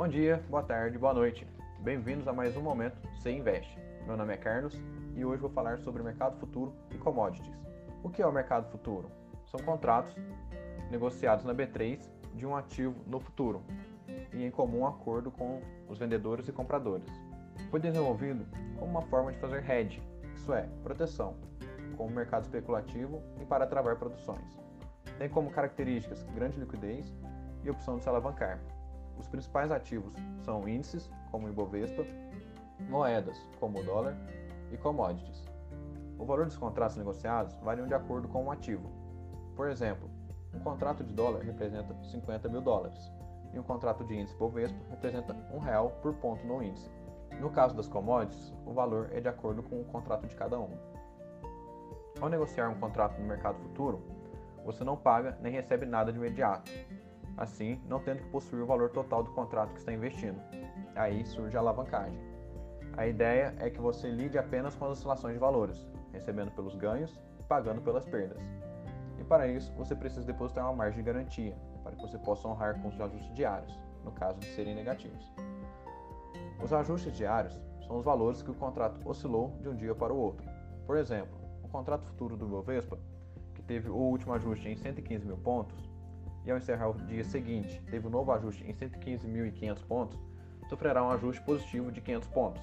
Bom dia, boa tarde, boa noite. Bem-vindos a mais um Momento Você Investe. Meu nome é Carlos e hoje vou falar sobre o mercado futuro e commodities. O que é o mercado futuro? São contratos negociados na B3 de um ativo no futuro e em comum acordo com os vendedores e compradores. Foi desenvolvido como uma forma de fazer hedge, isso é, proteção, com o mercado especulativo e para travar produções. Tem como características grande liquidez e opção de se alavancar. Os principais ativos são índices, como o Ibovespa, moedas, como o dólar, e commodities. O valor dos contratos negociados variam de acordo com o ativo. Por exemplo, um contrato de dólar representa 50 mil dólares e um contrato de índice Bovespa representa um real por ponto no índice. No caso das commodities, o valor é de acordo com o contrato de cada um. Ao negociar um contrato no mercado futuro, você não paga nem recebe nada de imediato, assim não tendo que possuir o valor total do contrato que está investindo. Aí surge a alavancagem. A ideia é que você lide apenas com as oscilações de valores, recebendo pelos ganhos e pagando pelas perdas. E para isso, você precisa depositar uma margem de garantia, para que você possa honrar com os ajustes diários, no caso de serem negativos. Os ajustes diários são os valores que o contrato oscilou de um dia para o outro. Por exemplo, o contrato futuro do Bovespa, que teve o último ajuste em 115 mil pontos, e ao encerrar o dia seguinte teve um novo ajuste em 115.500 pontos, sofrerá um ajuste positivo de 500 pontos.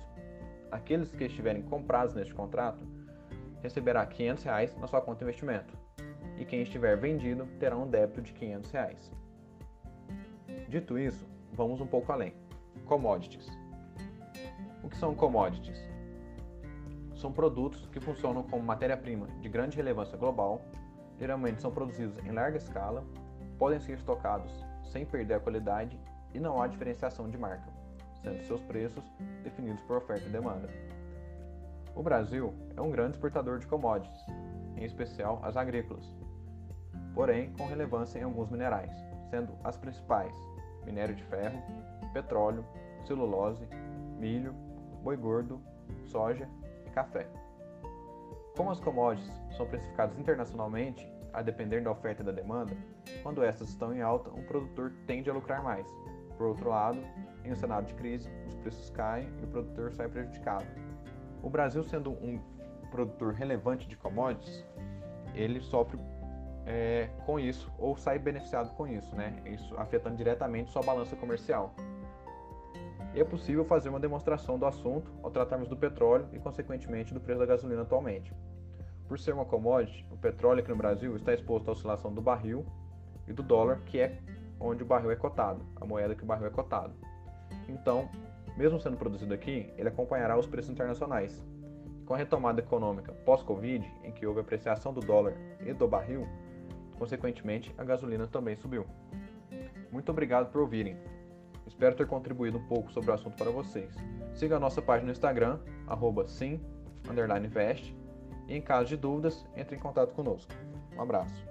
Aqueles que estiverem comprados neste contrato receberá 500 reais na sua conta de investimento, e quem estiver vendido terá um débito de 500 reais. Dito isso, vamos um pouco além. Commodities. O que são commodities? São produtos que funcionam como matéria-prima de grande relevância global, geralmente são produzidos em larga escala, podem ser estocados sem perder a qualidade e não há diferenciação de marca, sendo seus preços definidos por oferta e demanda. O Brasil é um grande exportador de commodities, em especial as agrícolas, porém com relevância em alguns minerais, sendo as principais minério de ferro, petróleo, celulose, milho, boi gordo, soja e café. Como as commodities são precificadas internacionalmente, a depender da oferta e da demanda, quando estas estão em alta, um produtor tende a lucrar mais. Por outro lado, em um cenário de crise, os preços caem e o produtor sai prejudicado. O Brasil, sendo um produtor relevante de commodities, ele sofre é, com isso ou sai beneficiado com isso, né? Isso afetando diretamente sua balança comercial. É possível fazer uma demonstração do assunto ao tratarmos do petróleo e, consequentemente, do preço da gasolina atualmente. Por ser uma commodity, o petróleo aqui no Brasil está exposto à oscilação do barril e do dólar, que é onde o barril é cotado, a moeda que o barril é cotado. Então, mesmo sendo produzido aqui, ele acompanhará os preços internacionais. Com a retomada econômica pós-Covid, em que houve apreciação do dólar e do barril, consequentemente a gasolina também subiu. Muito obrigado por ouvirem. Espero ter contribuído um pouco sobre o assunto para vocês. Siga a nossa página no Instagram, e em caso de dúvidas, entre em contato conosco. Um abraço.